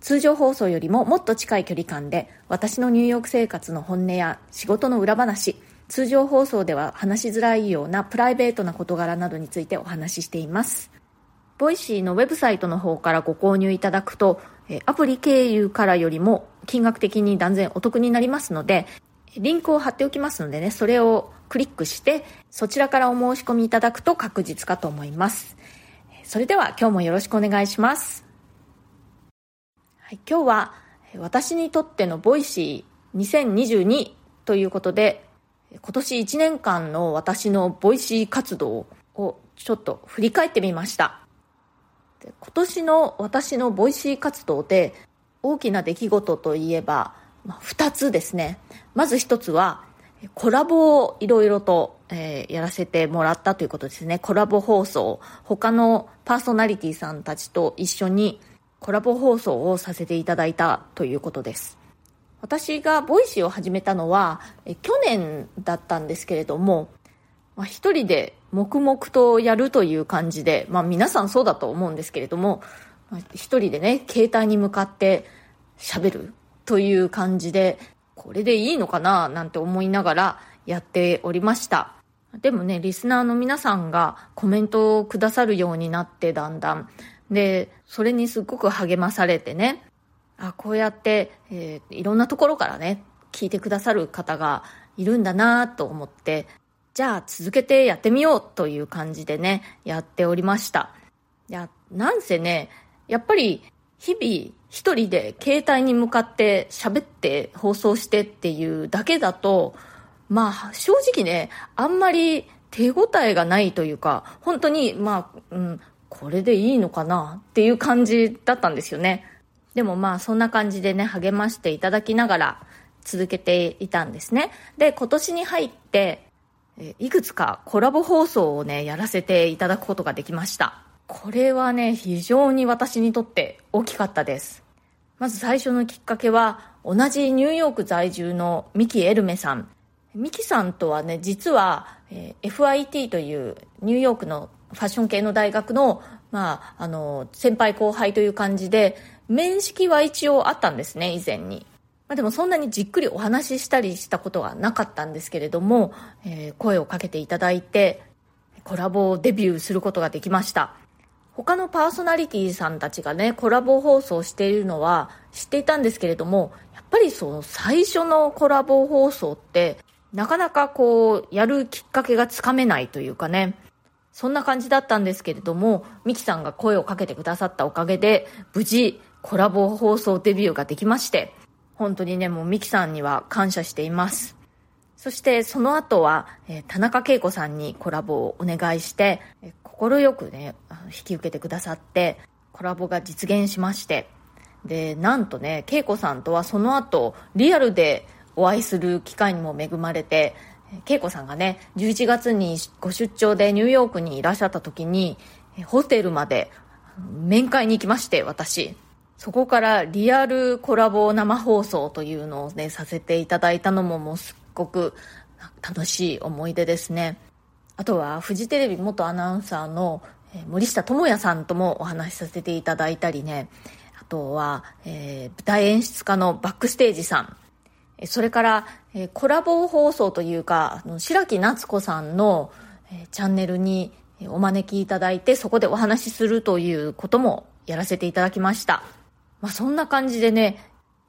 通常放送よりももっと近い距離感で私のニューヨーク生活の本音や仕事の裏話通常放送では話しづらいようなプライベートな事柄などについてお話ししています。 Voicyのウェブサイトの方からご購入いただくとアプリ経由からよりも金額的に断然お得になりますのでリンクを貼っておきますのでねそれをクリックしてそちらからお申し込みいただくと確実かと思います。それでは今日もよろしくお願いします、今日は私にとっての Voicy2022ということで今年1年間の私の Voicy活動をちょっと振り返ってみました。今年の私の Voicy活動で大きな出来事といえば、2つですね。まず1つはコラボをいろいろと、えー、やらせてもらったということですね。コラボ放送。他のパーソナリティさんたちと一緒にコラボ放送をさせていただいたということです。私が Voicyを始めたのは去年だったんですけれども、まあ、一人で黙々とやるという感じで、まあ、皆さんそうだと思うんですけれども、まあ、一人でね携帯に向かって喋るという感じでこれでいいのかななんて思いながらやっておりました。でもねリスナーの皆さんがコメントをくださるようになってだんだん。で、それにすっごく励まされてね、あ、こうやって、えー、いろんなところからね、聞いてくださる方がいるんだなと思って、じゃあ続けてやってみようという感じでね、やっておりました。いや、なんせね、やっぱり日々一人で携帯に向かって喋って放送してっていうだけだと、まあ正直ね、あんまり手応えがないというか、本当に、まあ、うん、これでいいのかなっていう感じだったんですよね。でもまあそんな感じでね、励ましていただきながら続けていたんですね。で、今年に入って、いくつかコラボ放送をね、やらせていただくことができました。これはね、非常に私にとって大きかったです。まず最初のきっかけは、同じニューヨーク在住のミキ・エルメさん。ミキさんとはね、実は、え、FIT というニューヨークのファッション系の大学の、まあ、あの、先輩後輩という感じで、面識は一応あったんですね、以前に。まあ、でもそんなにじっくりお話ししたりしたことはなかったんですけれども、えー、声をかけていただいて、コラボデビューすることができました。他のパーソナリティさんたちがね、コラボ放送しているのは知っていたんですけれども、やっぱりその最初のコラボ放送って、なかなかこう、やるきっかけがつかめないというかね、そんな感じだったんですけれども、ミキさんが声をかけてくださったおかげで、無事コラボ放送デビューができまして、本当にね、もうミキさんには感謝しています。そしてその後は、え、田中恵子さんにコラボをお願いして、快くね、引き受けてくださって、コラボが実現しまして、で、なんとね、恵子さんとはその後、リアルでお会いする機会にも恵まれて、恵子さんがね11月にご出張でニューヨークにいらっしゃった時にホテルまで面会に行きまして私。そこからリアルコラボ生放送というのをねさせていただいたのももうすっごく楽しい思い出ですね。あとはフジテレビ元アナウンサーの森下智也さんともお話しさせていただいたりね。あとは、えー、舞台演出家のバックステージさん。それから、えコラボ放送というか、白木夏子さんの、えチャンネルにお招きいただいて、そこでお話しするということもやらせていただきました。まあ、そんな感じでね、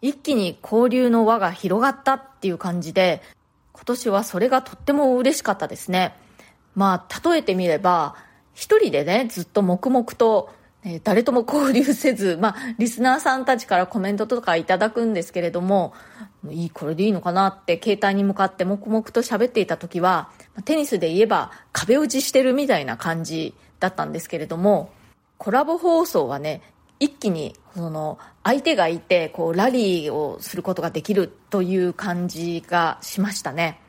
一気に交流の輪が広がったっていう感じで、今年はそれがとっても嬉しかったですね。まあ、例えてみれば、一人でね、ずっと黙々とえ誰とも交流せず、まあ、リスナーさんたちからコメントとかいただくんですけれども、いい、これでいいのかなって携帯に向かって黙々と喋っていた時は、テニスで言えば壁打ちしてるみたいな感じだったんですけれども、コラボ放送はね、一気にその相手がいてこうラリーをすることができるという感じがしましたね。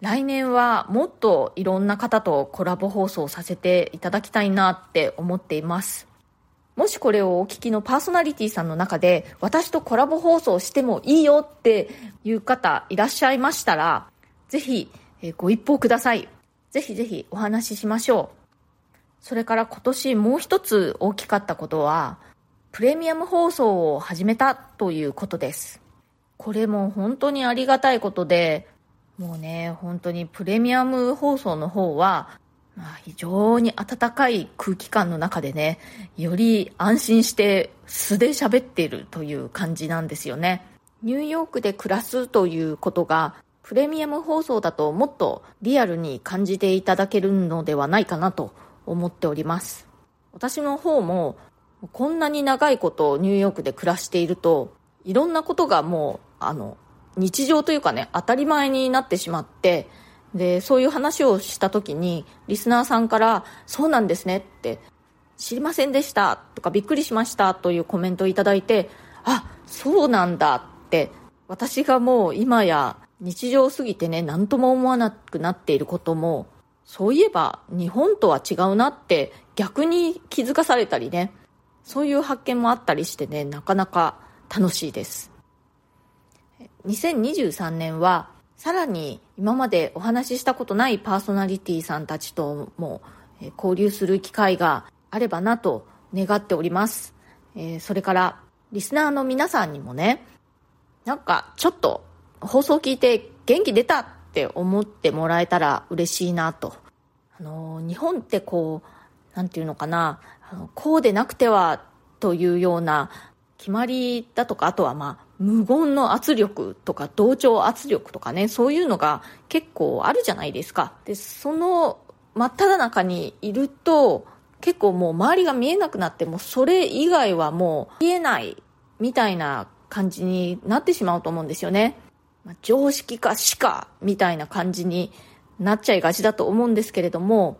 来年はもっといろんな方とコラボ放送させていただきたいなって思っています。もしこれをお聞きのパーソナリティさんの中で私とコラボ放送してもいいよっていう方いらっしゃいましたらぜひご一報ください。ぜひぜひお話ししましょう。それから今年もう一つ大きかったことはプレミアム放送を始めたということです。これも本当にありがたいことでもうね本当にプレミアム放送の方はまあ、非常に温かい空気感の中でね、より安心して素で喋っているという感じなんですよね。ニューヨークで暮らすということが、プレミアム放送だともっとリアルに感じていただけるのではないかなと思っております。私の方も、こんなに長いことニューヨークで暮らしていると、いろんなことがもう、あの、日常というかね、当たり前になってしまって、で、そういう話をした時に、リスナーさんから、そうなんですねって、知りませんでしたとかびっくりしましたというコメントをいいて、あ、そうなんだって、私がもう今や日常すぎてね、何とも思わなくなっていることも、そういえば日本とは違うなって逆に気づかされたりね、そういう発見もあったりしてね、なかなか楽しいです。2023年はさらに今までお話ししたことないパーソナリティさんたちとも交流する機会があればなと願っております。それからリスナーの皆さんにもね、なんかちょっと放送聞いて元気出たって思ってもらえたら嬉しいなと。あの、日本ってこう、なんていうのかな、こうでなくてはというような決まりだとか、あとはまあ無言の圧力とか同調圧力とかね、そういうのが結構あるじゃないですか。で、その真っ只中にいると、結構もう周りが見えなくなって、もそれ以外はもう見えないみたいな感じになってしまうと思うんですよね。ま、常識か死かみたいな感じになっちゃいがちだと思うんですけれども、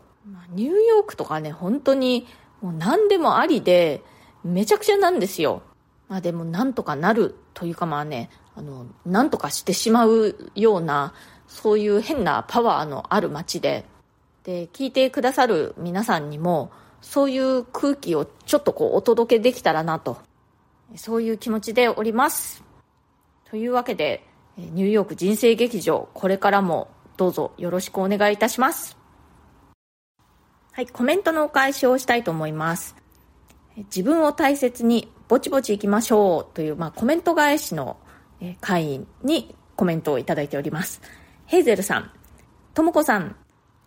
ニューヨークとかね、本当にもう何でもありで、めちゃくちゃなんですよ。まあでもなんとかなるというかまあね、あの、なんとかしてしまうような、そういう変なパワーのある街で、で、聞いてくださる皆さんにも、そういう空気をちょっとこうお届けできたらなと、そういう気持ちでおります。というわけで、ニューヨーク人生劇場、これからもどうぞよろしくお願いいたします。はい、コメントのお返しをしたいと思います。自分を大切にぼちぼち行きましょうという、まあ、コメント返しの会員にコメントをいただいております。ヘイゼルさん、ともこさん、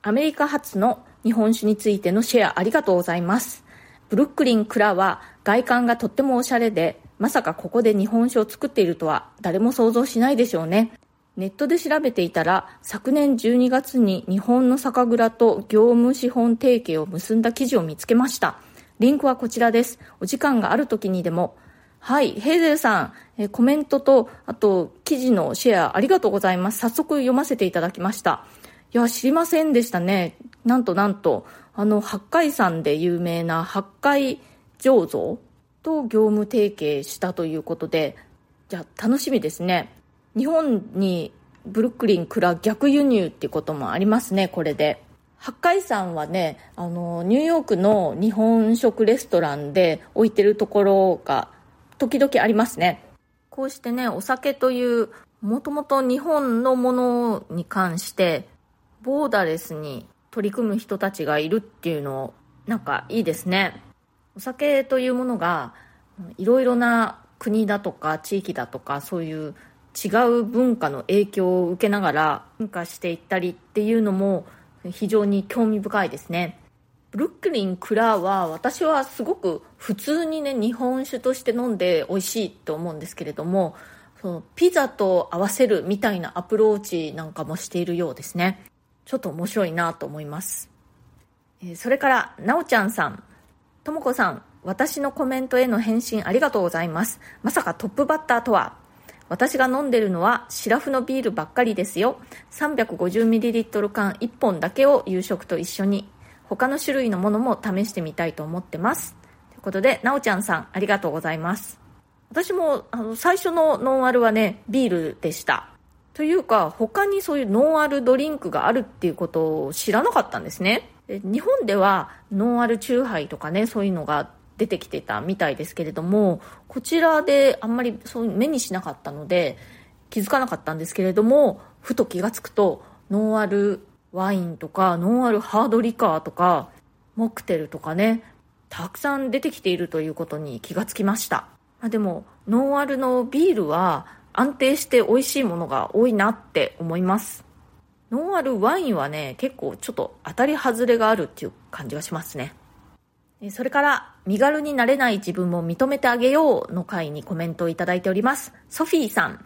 アメリカ発の日本酒についてのシェアありがとうございます。ブルックリン・クラは外観がとってもおしゃれで、まさかここで日本酒を作っているとは誰も想像しないでしょうね。ネットで調べていたら、昨年12月に日本の酒蔵と業務資本提携を結んだ記事を見つけました。リンクはこちらです。お時間がある時にでも。はい、ヘイゼルさん、えコメントと、あと、記事のシェアありがとうございます。早速読ませていただきました。いや、知りませんでしたね。なんとなんと、あの、八海山で有名な八海醸造と業務提携したということで、じゃあ楽しみですね。日本にブルックリン蔵逆輸入っていうこともありますね、これで。八海山はね、あの、ニューヨークの日本食レストランで置いてるところが時々ありますね。こうしてね、お酒という、もともと日本のものに関して、ボーダレスに取り組む人たちがいるっていうの、なんかいいですね。お酒というものが、いろいろな国だとか地域だとか、そういう違う文化の影響を受けながら進化していったりっていうのも、非常に興味深いですね。ブルックリン・クラーは私はすごく普通にね日本酒として飲んで美味しいと思うんですけれどもそのピザと合わせるみたいなアプローチなんかもしているようですね。ちょっと面白いなと思います。それからなおちゃんさん。ともこさん私のコメントへの返信ありがとうございます。まさかトップバッターとは。私が飲んでるのはシラフのビールばっかりですよ 350ml 缶1本だけを夕食と一緒に他の種類のものも試してみたいと思ってますということで、なおちゃんさん、ありがとうございます。私も、あの、最初のノンアルはね、ビールでした。というか、他にそういうノンアルドリンクがあるっていうことを知らなかったんですね。日本ではノンアルチューハイとかね、そういうのが出てきてたみたいですけれども、こちらであんまりそう目にしなかったので、気づかなかったんですけれども、ふと気がつくと、ノンアルワインとか、ノンアルハードリカーとか、モクテルとかね、たくさん出てきているということに気がつきました。まあ、でも、ノンアルのビールは安定して美味しいものが多いなって思います。ノンアルワインはね、結構ちょっと当たり外れがあるっていう感じがしますね。それから、身軽になれない自分も認めてあげようの回にコメントをいただいております。ソフィーさん、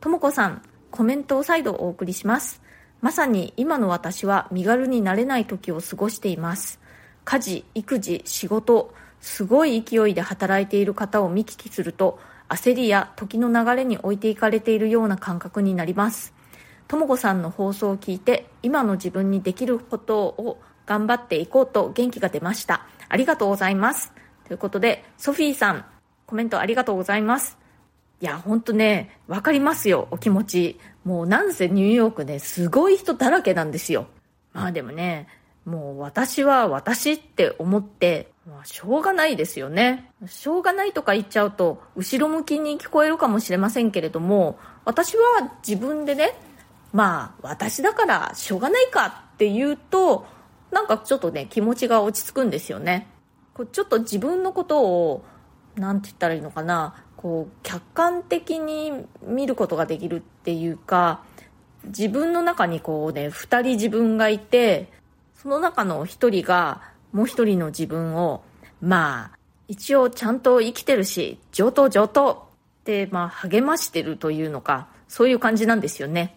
ともこさん、コメントを再度お送りします。まさに今の私は身軽になれない時を過ごしています。家事、育児、仕事、すごい勢いで働いている方を見聞きすると、焦りや時の流れに置いていかれているような感覚になります。ともこさんの放送を聞いて、今の自分にできることを頑張っていこうと元気が出ました。ありがとうございます。ということで、ソフィーさん、コメントありがとうございます。いや、ほんとね、わかりますよ、お気持ち。もうなんせニューヨークね、すごい人だらけなんですよ。まあでもね、もう私は私って思って、まあ、しょうがないですよね。しょうがないとか言っちゃうと、後ろ向きに聞こえるかもしれませんけれども、私は自分でね、まあ、私だからしょうがないかって言うと、なんかちょっとね、気持ちが落ち着くんですよね。こうちょっと自分のことを、なんて言ったらいいのかな、こう客観的に見ることができるっていうか自分の中にこうね2人自分がいてその中の1人がもう1人の自分をまあ一応ちゃんと生きてるし上等上等ってまあ励ましてるというのかそういう感じなんですよね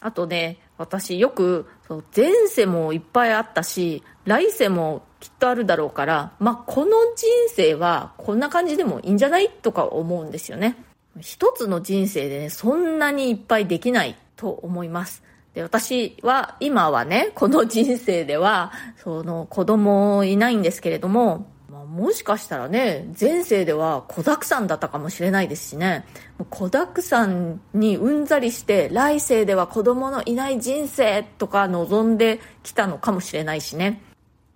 あとね私よくそう前世もいっぱいあったし来世もきっとあるだろうから、まあ、この人生はこんな感じでもいいんじゃないとか思うんですよね。一つの人生でね、そんなにいっぱいできないと思います。で、私は今はね、この人生では、その子供いないんですけれども、もしかしたらね、前世では子沢山だったかもしれないですしね、子沢山にうんざりして、来世では子供のいない人生とか望んできたのかもしれないしね。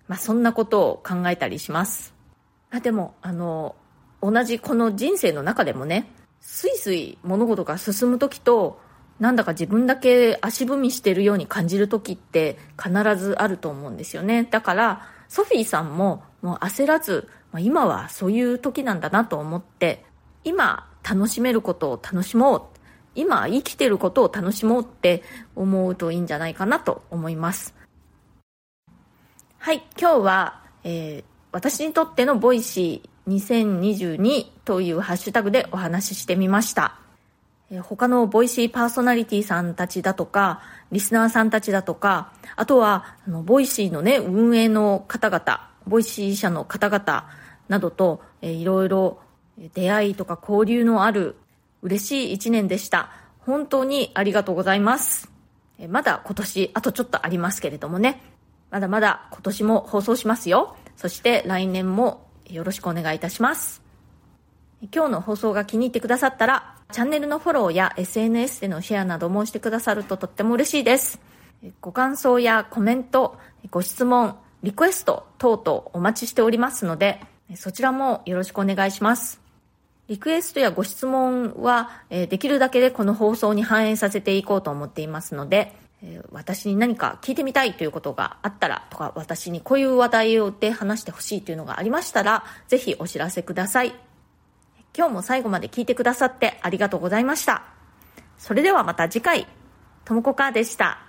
まあ、そんなことを考えたりします。あでも、あの、同じこの人生の中でもね、スイスイ物事が進む時と、なんだか自分だけ足踏みしてるように感じる時って必ずあると思うんですよね。だから、ソフィーさんももう焦らず、ま、今はそういう時なんだなと思って、今楽しめることを楽しもう。今生きてることを楽しもうって思うといいんじゃないかなと思います。はい、今日は、えー、私にとっての Voicy2022というハッシュタグでお話ししてみました。えー、他の Voicyパーソナリティさんたちだとか、リスナーさんたちだとか、あとは、あの、 Voicyのね、運営の方々、 Voicy社の方々などと、えー、いろいろ出会いとか交流のある嬉しい一年でした。本当にありがとうございます。え、まだ今年あとちょっとありますけれどもね。まだまだ今年も放送しますよ。そして来年もよろしくお願いいたします。今日の放送が気に入ってくださったら、チャンネルのフォローや SNS でのシェアなどもしてくださるととっても嬉しいです。ご感想やコメント、ご質問、リクエスト等々お待ちしておりますので、そちらもよろしくお願いします。リクエストやご質問は、できるだけでこの放送に反映させていこうと思っていますので、え、私に何か聞いてみたいということがあったらとか、私にこういう話題をで話してほしいというのがありましたら、ぜひお知らせください。今日も最後まで聞いてくださってありがとうございました。それではまた次回、ともこかーでした。